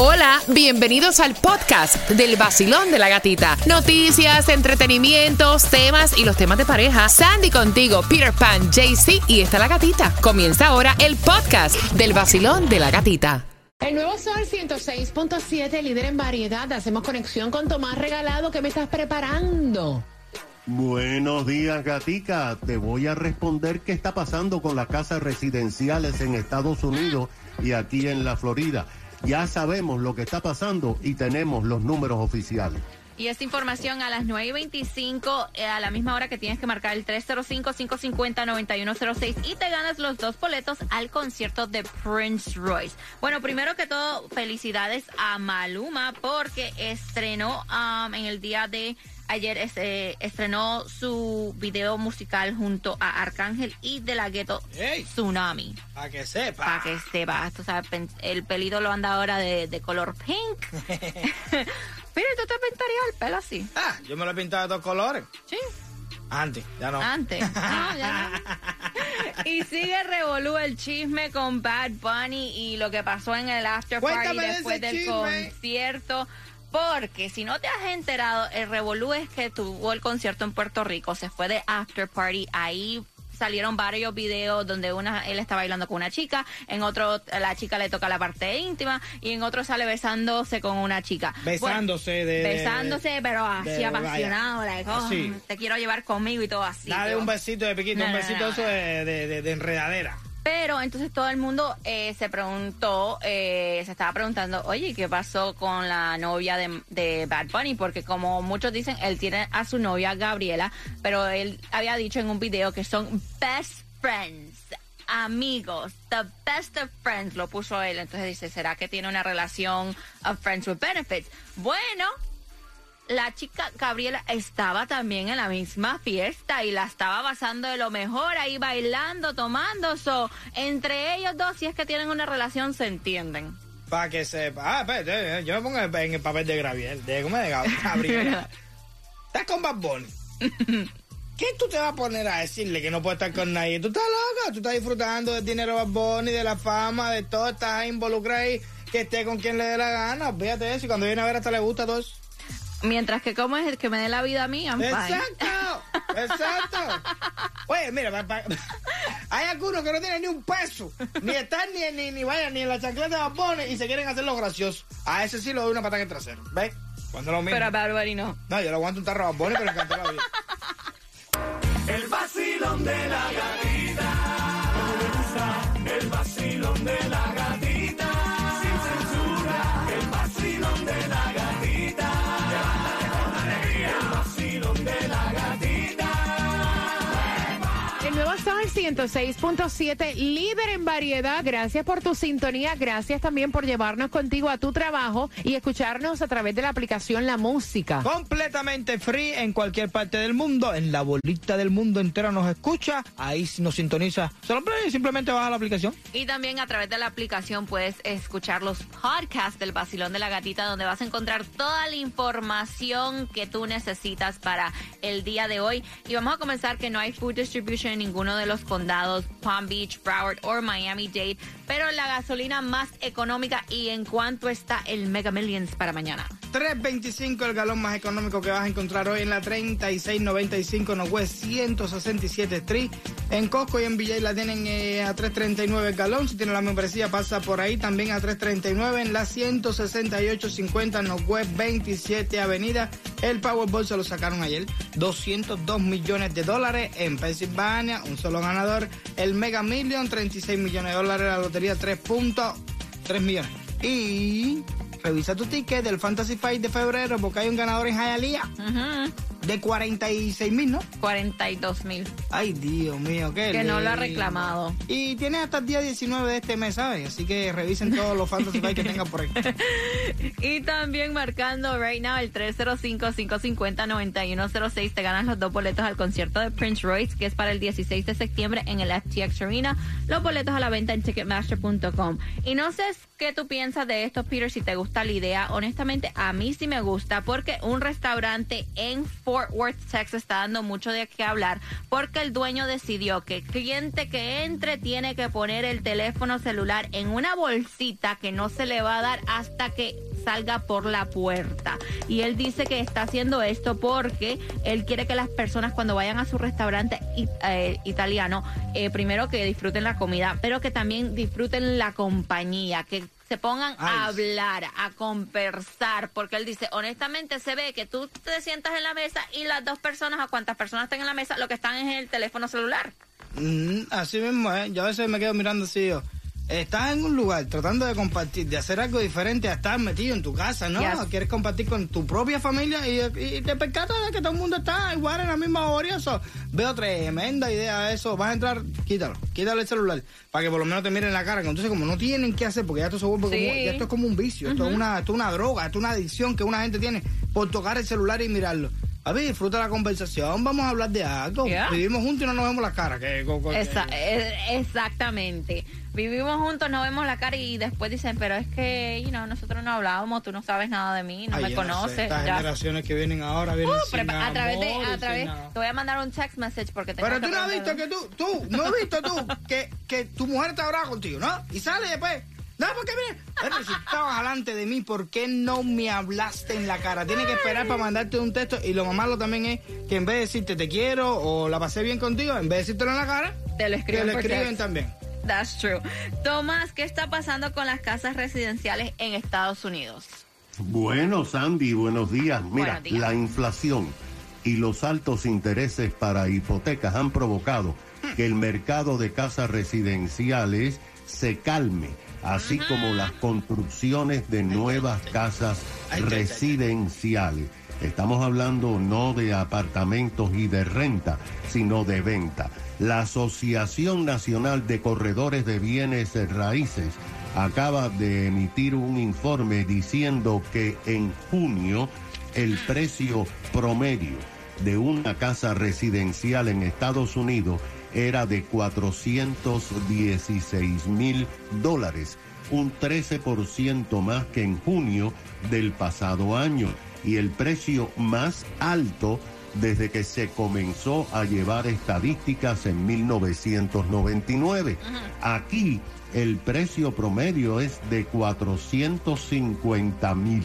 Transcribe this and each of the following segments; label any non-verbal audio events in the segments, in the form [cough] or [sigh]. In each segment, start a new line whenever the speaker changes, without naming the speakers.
Hola, bienvenidos al podcast del vacilón de la gatita. Noticias, entretenimientos, temas y los temas de pareja. Sandy contigo, Peter Pan, JC y está la gatita. Comienza ahora el podcast del vacilón de la gatita. El nuevo Sol 106.7, líder en variedad. Hacemos conexión con Tomás Regalado. ¿Qué me estás preparando?
Buenos días, gatica. Te voy a responder qué está pasando con las casas residenciales en Estados Unidos y aquí en la Florida. Ya sabemos lo que está pasando y tenemos los números oficiales.
Y esta información a las 9 y 25, eh, a la misma hora que tienes que marcar el 305-550-9106 y te ganas los dos boletos al concierto de Prince Royce. Bueno, primero que todo, felicidades a Maluma porque estrenó um, en el día de ayer eh, estrenó su video musical junto a Arcángel y De La Ghetto Tsunami.
Para que sepa.
Para que sepa. Tú sabes, el pelito lo anda ahora de, color pink. [laughs] Mira, ¿tú te pintarías el pelo así?
Ah, yo me lo he pintado de dos colores.
Sí.
Antes, ya no.
Antes. No, [laughs] ya no. y sigue revolú el chisme con Bad Bunny y lo que pasó en el after party después del concierto. Porque si no te has enterado, el revolú es que tuvo el concierto en Puerto Rico, se fue de after party, ahí salieron varios videos donde una él está bailando con una chica, en otro la chica le toca la parte íntima y en otro sale besándose con una chica.
Besándose de,
besándose, pero así apasionado, oh, te quiero llevar conmigo y todo así.
Dale un besito de piquito, un besito eso de enredadera.
Pero entonces todo el mundo eh, se preguntó, eh, se estaba preguntando, oye, ¿qué pasó con la novia de, de, Bad Bunny? Porque como muchos dicen, él tiene a su novia Gabriela, pero él había dicho en un video que son best friends amigos, the best of friends, lo puso él. Entonces dice, ¿será que tiene una relación of friends with benefits? Bueno, la chica Gabriela estaba también en la misma fiesta y la estaba pasando de lo mejor ahí bailando, tomando. So, entre ellos dos, si es que tienen una relación, se entienden.
Para que sepa. Ah, espérate, yo me pongo en el papel de Gabriel. De, ¿Cómo de [laughs] Gabriela? [laughs] Estás con Bad Bunny. ¿Qué tú te vas a poner a decirle que no puede estar con nadie? Tú estás loca, tú estás disfrutando del dinero de Bad Bunny, de la fama, de todo, estás involucrado ahí, que esté con quien le dé la gana. Fíjate eso y cuando viene a ver hasta le gusta todo eso.
Mientras que como es el que me dé la vida a mí, I'm
Exacto, [laughs] exacto. Oye, mira, hay algunos que no tienen ni un peso, ni están ni, ni, ni vayan ni en la chancleta de Babone y se quieren hacer los graciosos. A ese sí lo doy una patada en el trasero, ¿ves?
Cuando lo mismo. Pero a Barbary no.
No, yo lo aguanto un tarro a Babone, pero encantó la vida.
El vacilón de la gatita. El vacilón de la gatita.
106.7, líder en variedad. Gracias por tu sintonía. Gracias también por llevarnos contigo a tu trabajo y escucharnos a través de la aplicación La Música.
Completamente free en cualquier parte del mundo. En la bolita del mundo entero nos escucha. Ahí nos sintoniza. Simplemente baja la aplicación.
Y también a través de la aplicación puedes escuchar los podcasts del Basilón de la Gatita, donde vas a encontrar toda la información que tú necesitas para el día de hoy. Y vamos a comenzar que no hay food distribution en ninguno de los condados Palm Beach, Broward o Miami-Dade, pero la gasolina más económica y en cuánto está el Mega Millions para mañana.
3.25 el galón más económico que vas a encontrar hoy en la 3695 Northwest 167 Street. En Costco y en Villa la tienen eh, a 3.39 el galón. Si tiene la membresía pasa por ahí también a 3.39 en la 16850 Northwest 27 Avenida. El Powerball se lo sacaron ayer. 202 millones de dólares en Pensilvania. Un solo ganador. El Mega Million 36 millones de dólares. La lotería 3.3 millones. Y revisa tu ticket del Fantasy Fight de febrero porque hay un ganador en Hialeah. De 46 mil, ¿no?
42 mil.
Ay, Dios mío, qué
Que no lo ha reclamado.
Y tiene hasta el día 19 de este mes, ¿sabes? Así que revisen todos los Fantasy que tengan por ahí. [laughs]
y también marcando right now el 305-550-9106. Te ganas los dos boletos al concierto de Prince Royce, que es para el 16 de septiembre en el FTX Arena. Los boletos a la venta en ticketmaster.com. Y no sé qué tú piensas de esto, Peter, si te gusta la idea. Honestamente, a mí sí me gusta porque un restaurante en Fort Worth, Texas, está dando mucho de qué hablar porque el dueño decidió que el cliente que entre tiene que poner el teléfono celular en una bolsita que no se le va a dar hasta que salga por la puerta. Y él dice que está haciendo esto porque él quiere que las personas cuando vayan a su restaurante eh, italiano, eh, primero que disfruten la comida, pero que también disfruten la compañía, que se pongan a hablar, a conversar, porque él dice, honestamente se ve que tú te sientas en la mesa y las dos personas, a cuantas personas estén en la mesa, lo que están es en el teléfono celular.
Mm, así mismo, ¿eh? Yo a veces me quedo mirando así, yo. Estás en un lugar tratando de compartir, de hacer algo diferente a estar metido en tu casa, ¿no?
Yes.
Quieres compartir con tu propia familia y, y te percatas de que todo el mundo está igual en la misma hora. Eso. Veo tremenda idea eso. Vas a entrar, quítalo, quítalo el celular para que por lo menos te miren la cara. Entonces, como no tienen qué hacer, porque ya esto se vuelve
Sí.
como, ya esto es como un vicio, esto, es una, esto es una droga, esto es una adicción que una gente tiene por tocar el celular y mirarlo. A ver, disfruta la conversación, vamos a hablar de algo.
Yeah.
Vivimos juntos y no nos vemos la cara. Que,
Esa- eh, exactamente. Vivimos juntos, nos vemos la cara y después dicen, pero es que you know, nosotros no hablábamos, tú no sabes nada de mí, no
Ay,
me
no sé,
conoces.
estas
ya.
generaciones que vienen ahora vienen
Uh,
sin
a través de, a través, te voy a mandar un text message porque tengo
Pero tú no has visto que tú, tú, no has visto tú que, que tu mujer te hablaba contigo, ¿no? Y sale después. No, porque mire, pero si estabas delante de mí, ¿por qué no me hablaste en la cara? Tienes que esperar para mandarte un texto y lo más malo también es que en vez de decirte te quiero o la pasé bien contigo, en vez de decírtelo en la cara,
Te lo
te
escriben
lo
por
escriben también.
That's true. Tomás, ¿qué está pasando con las casas residenciales en Estados Unidos?
Bueno, Sandy, buenos días. Mira,
Buenos días.
la inflación y los altos intereses para hipotecas han provocado que el mercado de casas residenciales se calme, así como las construcciones de nuevas casas residenciales. Estamos hablando no de apartamentos y de renta, sino de venta. La Asociación Nacional de Corredores de Bienes Raíces acaba de emitir un informe diciendo que en junio el precio promedio de una casa residencial en Estados Unidos era de 416 mil dólares, un 13% más que en junio del pasado año y el precio más alto desde que se comenzó a llevar estadísticas en 1999. Aquí el precio promedio es de 450 mil,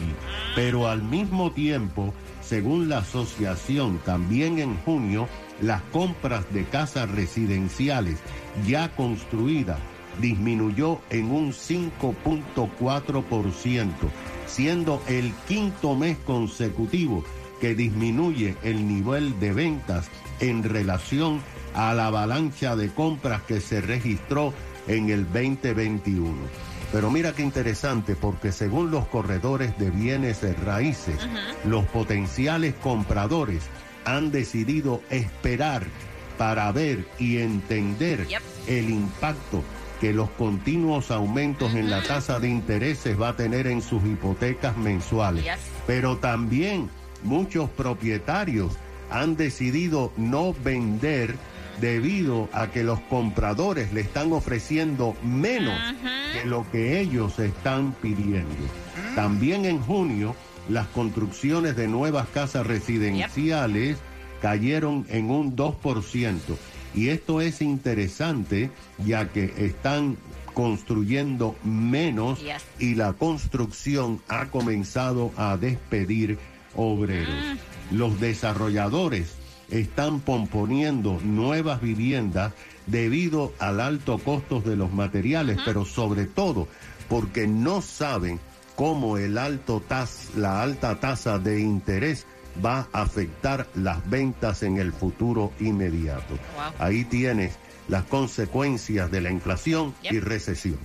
pero al mismo tiempo, según la asociación, también en junio, las compras de casas residenciales ya construidas disminuyó en un 5.4%, siendo el quinto mes consecutivo que disminuye el nivel de ventas en relación a la avalancha de compras que se registró en el 2021. Pero mira qué interesante, porque según los corredores de bienes raíces, los potenciales compradores han decidido esperar para ver y entender
Yep.
el impacto que los continuos aumentos en la tasa de intereses va a tener en sus hipotecas mensuales.
Yes.
Pero también muchos propietarios han decidido no vender debido a que los compradores le están ofreciendo menos que lo que ellos están pidiendo. También en junio, las construcciones de nuevas casas residenciales cayeron en un 2%. Y esto es interesante ya que están construyendo menos
Yes.
y la construcción ha comenzado a despedir obreros. Los desarrolladores están pomponiendo nuevas viviendas debido al alto costo de los materiales, pero sobre todo porque no saben cómo el alto tas- la alta tasa de interés va a afectar las ventas en el futuro inmediato.
Wow.
Ahí tienes las consecuencias de la inflación y recesión.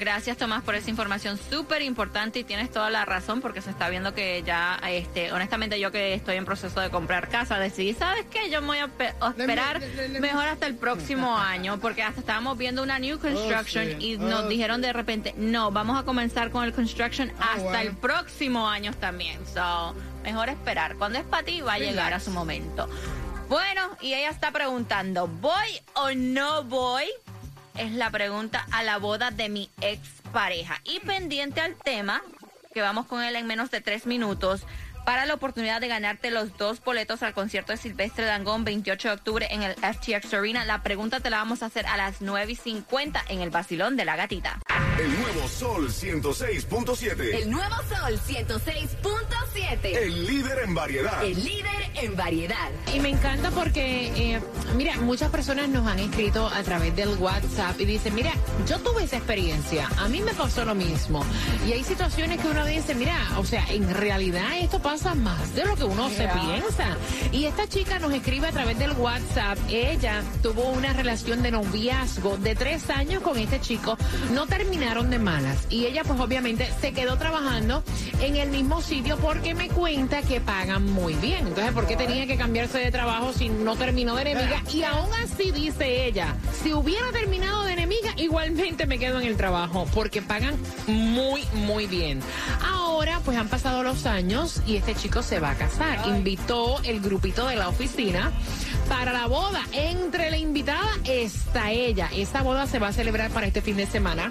Gracias Tomás por esa información súper importante y tienes toda la razón porque se está viendo que ya, este, honestamente yo que estoy en proceso de comprar casa, decidí, ¿sabes qué? Yo me voy a, pe- a esperar
le- le- le-
mejor hasta el próximo [laughs] año porque hasta estábamos viendo una new construction
sí.
y nos
Oh,
dijeron de repente, no, vamos a comenzar con el construction
Ah,
hasta el próximo año también. So, mejor esperar. Cuando es para ti va a llegar a su momento. Bueno, y ella está preguntando, ¿voy o no voy? Es la pregunta a la boda de mi ex pareja. Y pendiente al tema, que vamos con él en menos de tres minutos, para la oportunidad de ganarte los dos boletos al concierto de Silvestre Dangón 28 de octubre en el FTX Arena. La pregunta te la vamos a hacer a las 9 y 50 en el Basilón de la Gatita.
El nuevo Sol 106.7.
El nuevo Sol 106.7.
El líder en variedad.
El líder en variedad.
Y me encanta porque, eh, mira, muchas personas nos han escrito a través del WhatsApp y dicen, mira, yo tuve esa experiencia, a mí me pasó lo mismo. Y hay situaciones que uno dice, mira, o sea, en realidad esto pasa más de lo que uno se piensa. Y esta chica nos escribe a través del WhatsApp, ella tuvo una relación de noviazgo de tres años con este chico, no terminaron de malas. Y ella pues obviamente se quedó trabajando en el mismo sitio porque me cuenta que pagan muy bien. Entonces, ¿por qué tenía que cambiarse de trabajo si no terminó de enemiga? Y aún así dice ella, si hubiera terminado de enemiga, igualmente me quedo en el trabajo porque pagan muy, muy bien. Ahora, pues han pasado los años y este chico se va a casar. Invitó el grupito de la oficina para la boda. Entre la invitada está ella. Esta boda se va a celebrar para este fin de semana.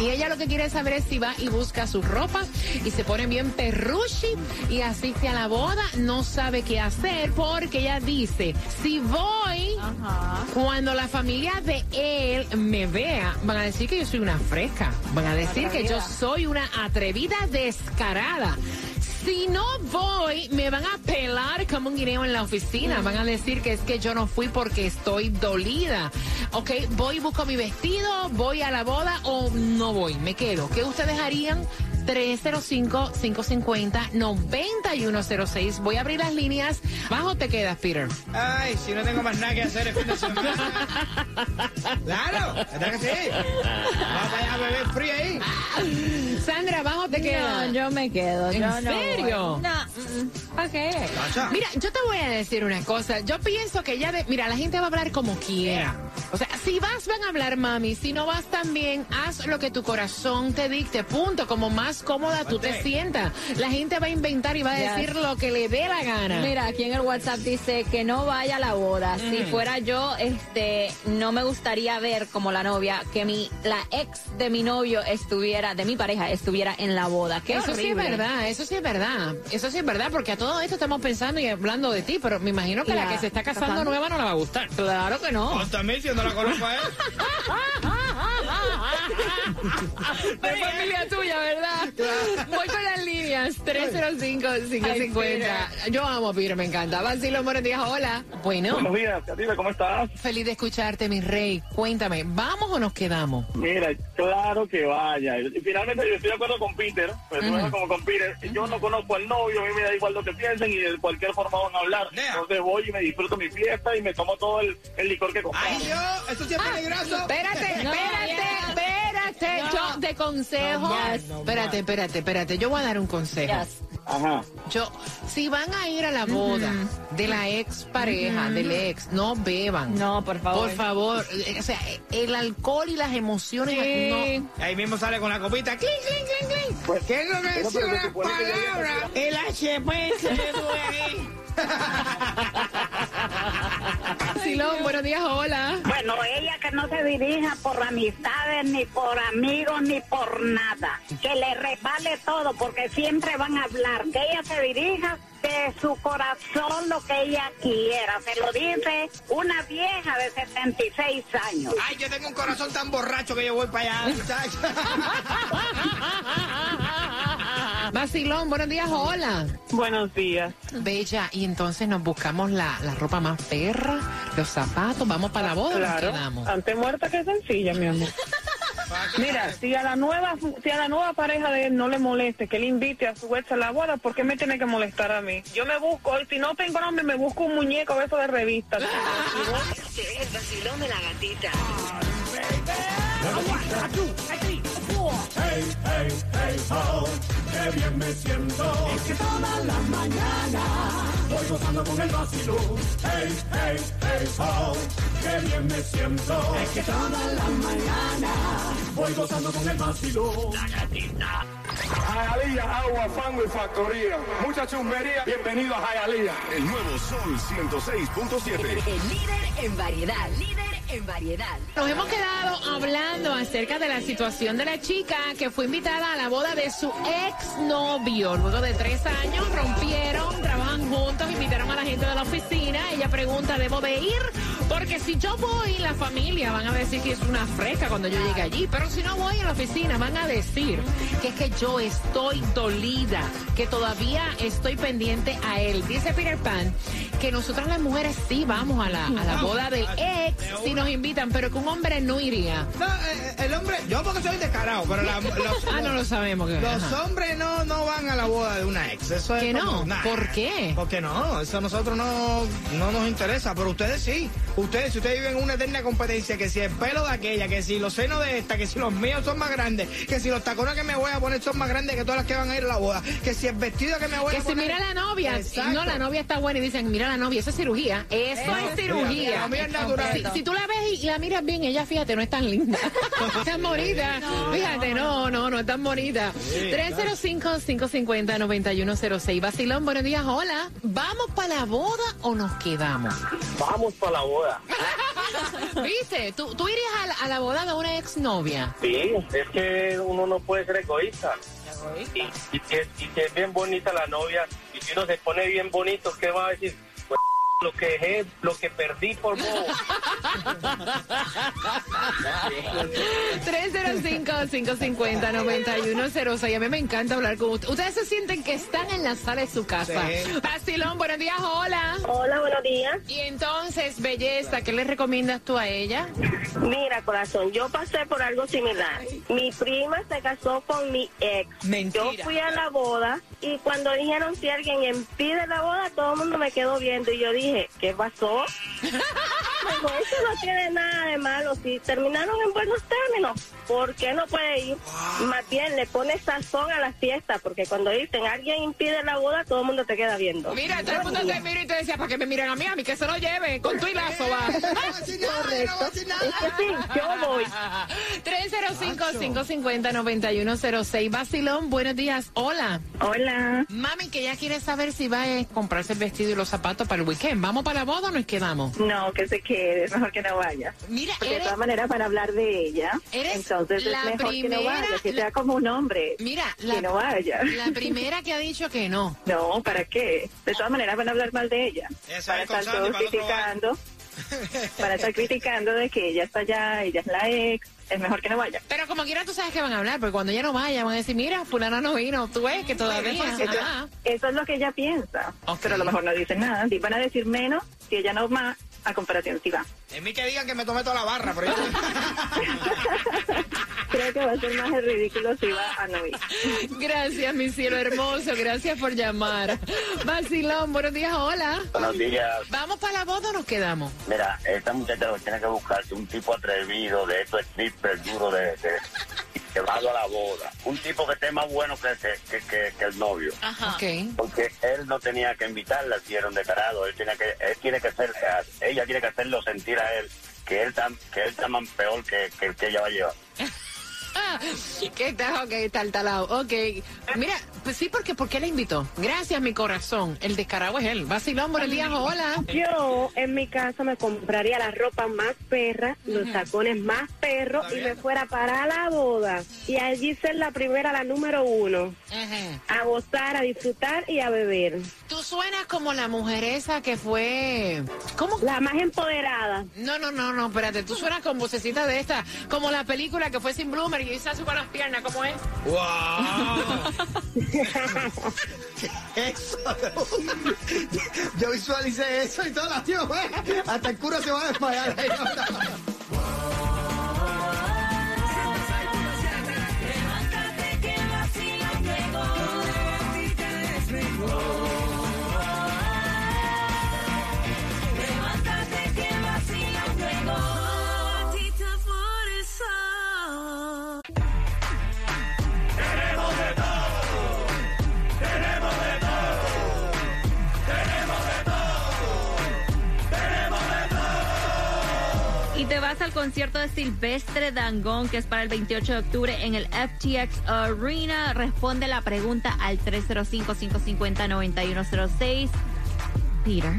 Y ella lo que quiere saber es si va y busca su ropa y se pone bien perrushi y asiste a la boda. No sabe qué hacer porque ella dice, si voy, cuando la familia de él me vea, van a decir que yo soy una fresca. Van a decir que yo soy una atrevida descarada. Si no voy, me van a pelar como un guineo en la oficina. Van a decir que es que yo no fui porque estoy dolida. Ok, voy, busco mi vestido, voy a la boda o no voy, me quedo. ¿Qué ustedes harían? 305-550-9106. Voy a abrir las líneas. Bajo te quedas, Peter.
Ay, si no tengo más nada que hacer el fin de semana. [laughs] claro, ¿verdad que sí? Vamos allá a beber frío ahí.
Sandra, bajo te quedas.
yo me quedo.
¿En
yo no
serio?
voy. No, mm, ¿para qué?
Chacha.
Mira, yo te voy a decir una cosa. Yo pienso que ya de, mira, la gente va a hablar como quiera. O sea, si vas, van a hablar, mami. Si no vas también, haz lo que tu corazón te dicte. Punto. Como más cómoda tú te sientas. La gente va a inventar y va a decir lo que le dé la gana.
Mira, aquí en el WhatsApp dice que no vaya a la boda. Si
Mm.
fuera yo, este, no me gustaría ver como la novia que mi, la ex de mi novio estuviera, de mi pareja, estuviera en la boda. Qué
Eso sí es verdad, eso sí es verdad. Eso sí es verdad, porque a todo esto estamos pensando y hablando de ti, pero me imagino que la,
La-
que se está casando
casando.
nueva no la va a gustar.
Claro que no.
Hasta mí, si no la conozco a él. [laughs]
De familia tuya, ¿verdad? Voy con las líneas 305-550. Yo amo a Peter, me encanta. Vacilo, buenos días, hola. Bueno,
Buenos días, Katina, ¿cómo estás?
feliz de escucharte, mi rey. Cuéntame, ¿vamos o nos quedamos?
Mira, claro que vaya. Finalmente yo estoy de acuerdo con Peter, pero no es como con Peter. Yo no conozco al novio, a mí me da igual lo que piensen y de cualquier forma van a hablar.
Yeah.
Entonces voy y me disfruto mi fiesta y me tomo todo el, el licor que compré.
Ay, yo, esto sí es peligroso.
Espérate,
No,
espérate, espérate.
No.
Yo te consejo.
No más, no
espérate, espérate, espérate. Yo voy a dar un consejo.
Yes.
Ajá.
Yo, si van a ir a la boda de la ex pareja, del ex, no beban.
No, por favor.
Por favor, eh, o sea, el alcohol y las emociones
Sí.
no.
Ahí mismo sale con la copita. ¡Clink, clink, clink, clink!
Pues,
¿Qué es lo que
se
una palabra? El HP se me duele. [laughs]
Silón, buenos días, hola.
Bueno, ella que no se dirija por amistades, ni por amigos, ni por nada. Que le resbale todo, porque siempre van a hablar. Que ella se dirija de su corazón lo que ella quiera. Se lo dice una vieja de 76 años.
Ay, yo tengo un corazón tan borracho que yo voy para allá. [laughs]
Vacilón, buenos días, hola.
Buenos días.
Bella, y entonces nos buscamos la, la ropa más perra, los zapatos, vamos para la boda o nos quedamos.
Ante muerta que sencilla, mi amor. [laughs] Mira, si a la nueva, si a la nueva pareja de él no le moleste que le invite a su ex a la boda, ¿por qué me tiene que molestar a mí? Yo me busco, y si no tengo nombre, me busco un muñeco de eso de revista. [laughs]
Este es el vacilón de la gatita.
Hey, hey, hey, ho, qué bien me siento. Es que toda la mañana voy gozando con el vacilón. Hey, hey, hey, ho, qué bien me siento. Es que toda la mañana voy gozando con el vacilón.
Jayalía, agua, fango y factoría. Mucha chumbería. Bienvenido a Jayalía.
El nuevo Sol 106.7.
El líder en variedad. Líder en variedad.
Nos hemos quedado hablando acerca de la situación de la chica que fue invitada a la boda de su exnovio. Luego de tres años rompieron, trabajan juntos, invitaron a la gente de la oficina. Ella pregunta, ¿debo de ir? Porque si yo voy, la familia van a decir que es una fresca cuando yo llegue allí. Pero si no voy a la oficina, van a decir que es que yo estoy dolida, que todavía estoy pendiente a él. Dice Peter Pan que nosotras las mujeres sí vamos a la, a la boda del ex si nos invitan, pero que un hombre no iría.
No, eh, el hombre, yo porque soy descarado, pero la- [laughs] los,
Ah, no lo sabemos. que-
los
ajá.
hombres no, no van a la boda de una ex. Eso es
¿Que
como-
no?
nah.
¿Por qué?
Porque no, eso a nosotros no, no nos interesa, pero ustedes sí. Ustedes, si ustedes viven una eterna competencia, que si el pelo de aquella, que si los senos de esta, que si los míos son más grandes, que si los tacones que me voy a poner son más grandes que todas las que van a ir a la boda, que si el vestido que me voy
Que
a
si
poner...
mira la novia,
Exacto.
no, la novia está buena y dicen, mira la novia, eso es cirugía. Eso es
es
cirugía. Si, si tú la ves y la miras bien, ella, fíjate, no es tan linda. es tan bonita. Fíjate, no, no, no es tan bonita. 305-550-9106. Basilón, buenos días, hola. ¿Vamos para la boda o nos quedamos?
Vamos para la boda. [laughs]
¿Viste? ¿Tú, tú irías a la, a la boda de una exnovia?
Sí, es que uno no puede ser egoísta. Y, y que, y que es bien bonita la novia. Y si uno se pone bien bonito, ¿qué va a decir? Lo que dejé, lo que perdí por vos.
305-550-9106. A mí me encanta hablar con ustedes. Ustedes se sienten que están en la sala de su casa.
Sí.
Basilón, buenos días, hola.
Hola, buenos días.
Y entonces, belleza, ¿qué le recomiendas tú a ella?
Mira, corazón, yo pasé por algo similar. Mi prima se casó con mi ex.
Mentira.
Yo fui a la boda y cuando dijeron si alguien impide la boda, todo el mundo me quedó viendo y yo dije, ¿qué pasó? [laughs] Digo, eso no tiene nada de malo. Si terminaron en buenos términos, ¿por qué no puede ir? Más bien, le pone sazón a la fiesta, porque cuando dicen alguien impide la boda, todo el mundo te queda viendo.
Mira, todo el mundo te mira y te decía, ¿para que me miren a mí? A mí que se lo lleve. Con tu y lazo va. [laughs]
Nada.
Es que sí, yo voy. [laughs]
305-550-9106. Basilón, buenos días. Hola.
Hola.
Mami, que ya quiere saber si va a comprarse el vestido y los zapatos para el weekend. ¿Vamos para la boda o nos quedamos?
No, que se quede, mejor que no vaya.
Mira,
Porque de todas maneras van a hablar de ella.
Eres
Entonces
la
es mejor que no
primera-
vaya, que
la-
sea como un hombre.
mira,
que
la,
no vaya.
la primera que ha dicho que no. [laughs]
No, ¿para qué? De todas maneras van a hablar mal de ella.
Esa
Para
es
estar todos
para
criticando. Para estar criticando de que ella está allá, ella es la ex. Es mejor que no vaya.
Pero como quiera tú sabes que van a hablar, porque cuando ella no vaya van a decir, mira, fulana no vino, tú ves que todavía.
Eso, eso es lo que ella piensa. Pero a lo mejor no dicen nada. Van a decir menos si ella no va a comparación si va.
En mí que digan que me tomé toda la barra, pero yo... [laughs]
Creo que va a ser más el ridículo si va a no ir.
Gracias, mi cielo hermoso, gracias por llamar. Basilón, buenos días, hola.
Buenos días.
¿Vamos para la boda o nos quedamos?
Mira, esta muchacha lo que tiene que buscarse un tipo atrevido, de estos stripper duro de, de llevado a la boda. Un tipo que esté más bueno que, que, que, que- que el novio.
Ajá.
Porque él no tenía que invitarla si era un descarado. Él tiene que, él tiene que ser, ella tiene que hacerlo sentir a él que él tan, que él está más peor que, que el que ella va a llevar. [laughs] [laughs]
¿Qué tal? Ok, tal, talado. Ok. Mira, pues sí, porque ¿por qué la invitó? Gracias, mi corazón. El descarado es él. Basilón, buenos días, hola.
Yo en mi casa me compraría la ropa más perra, los tacones más perros y me fuera para la boda. Y allí ser la primera, la número uno. A gozar, a disfrutar y a beber.
Tú suenas como la mujer esa que fue... ¿Cómo?
La más empoderada.
No, no, no, no, espérate. Tú suenas con vocecita de esta, como la película que fue sin Bloomer y se hace las piernas, ¿cómo es?
¡Wow! [laughs] eso? [laughs] Yo visualicé eso y todo tío, güey. [laughs] Hasta el cura se va a desmayar.
Y te
vas al concierto de Silvestre Dangón, que es para el 28 de octubre en el FTX Arena. Responde la pregunta al 305-550-9106. Peter,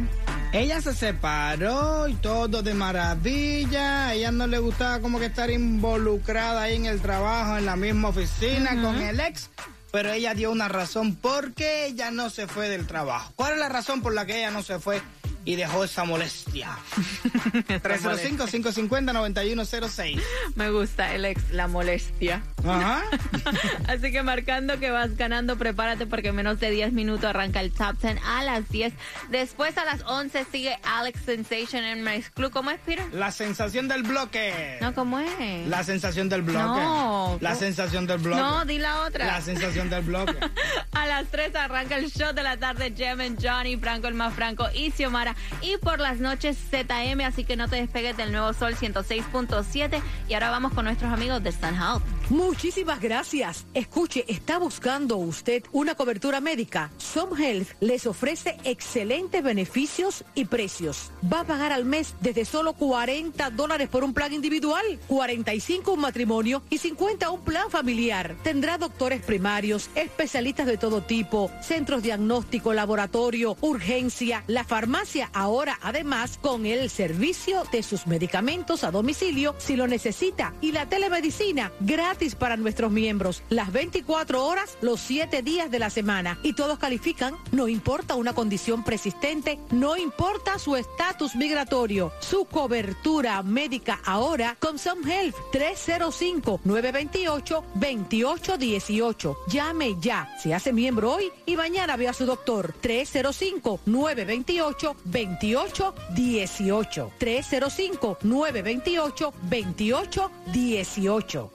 Ella se separó y todo de maravilla. A ella no le gustaba como que estar involucrada ahí en el trabajo, en la misma oficina con el ex. Pero ella dio una razón por qué ella no se fue del trabajo. ¿Cuál es la razón por la que ella no se fue y dejó esa molestia? [laughs] 305-550-9106.
Me gusta el ex, la molestia.
Ajá. [laughs]
Así que marcando que vas ganando, prepárate porque en menos de 10 minutos arranca el top 10 a las 10. Después a las 11 sigue Alex Sensation en Max Club. ¿Cómo es, Peter?
La sensación del bloque.
No, ¿cómo es?
La sensación del bloque.
No.
La sensación del bloque.
No, di la otra.
La sensación del bloque. [laughs]
A las 3 arranca el show de la tarde, Jem and Johnny, Franco el más Franco y Xiomara. Y por las noches ZM, así que no te despegues del nuevo Sol 106.7. Y ahora vamos con nuestros amigos de Sun Health.
Muchísimas gracias. Escuche, ¿está buscando usted una cobertura médica? Some Health les ofrece excelentes beneficios y precios. Va a pagar al mes desde solo 40 dólares por un plan individual, 45 un matrimonio y 50 un plan familiar. Tendrá doctores primarios, especialistas de todo tipo, centros diagnóstico, laboratorio, urgencia, la farmacia ahora además con el servicio de sus medicamentos a domicilio si lo necesita y la telemedicina gratis para nuestros miembros las 24 horas, los 7 días de la semana y todos califican, no importa una condición persistente, no importa su estatus migratorio, su cobertura médica ahora con Some Health 305-928-2818. Llame ya, se hace miembro hoy y mañana ve a su doctor 305-928-2818. 305-928-2818.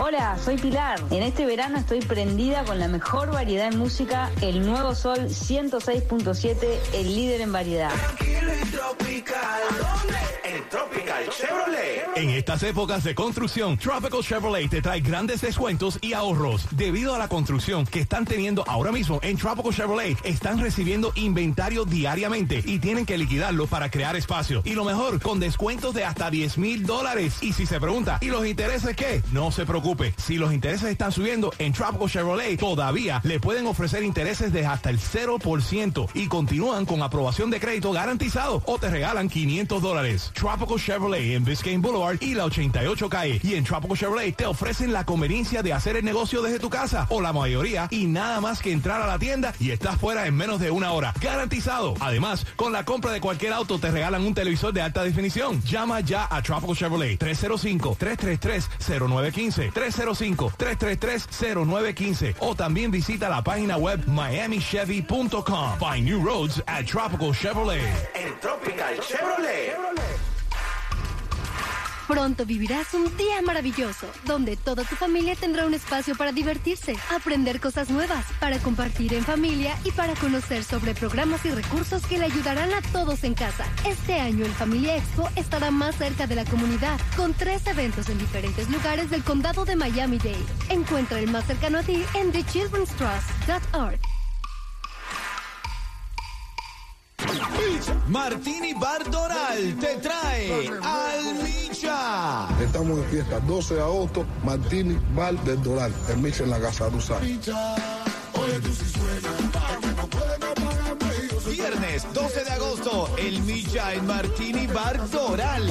Hola, soy Pilar. En este verano estoy prendida con la mejor variedad en música, el Nuevo Sol 106.7, el líder en variedad.
En Tropical Chevrolet.
En estas épocas de construcción, Tropical Chevrolet te trae grandes descuentos y ahorros. Debido a la construcción que están teniendo ahora mismo en Tropical Chevrolet, están recibiendo inventario diariamente y tienen que liquidarlo para crear espacio. Y lo mejor, con descuentos de hasta 10 mil dólares. Y si se pregunta, ¿y los intereses qué? No se preocupe. Si los intereses están subiendo, en Tropical Chevrolet todavía le pueden ofrecer intereses de hasta el 0% y continúan con aprobación de crédito garantizado o te regalan 500 dólares. Tropical Chevrolet en Biscayne Boulevard y la 88 calle. Y en Tropical Chevrolet te ofrecen la conveniencia de hacer el negocio desde tu casa o la mayoría y nada más que entrar a la tienda y estás fuera en menos de una hora. Garantizado. Además, con la compra de cualquier auto te regalan un televisor de alta definición. Llama ya a Tropical Chevrolet 305-333-0915. 305-333-0915. O también visita la página web miamichevy.com. Find new roads at Tropical Chevrolet.
En Tropical Chevrolet.
Pronto vivirás un día maravilloso, donde toda tu familia tendrá un espacio para divertirse, aprender cosas nuevas, para compartir en familia y para conocer sobre programas y recursos que le ayudarán a todos en casa. Este año el Familia Expo estará más cerca de la comunidad, con tres eventos en diferentes lugares del condado de Miami-Dade. Encuentra el más cercano a ti en thechildrenstrust.org.
Martini Bar Doral te trae al
Estamos de fiesta, 12 de agosto, Martini Bar del Doral. El Micha en la casa, tú sabes.
Viernes 12 de agosto, el Micha en Martini Bar Doral.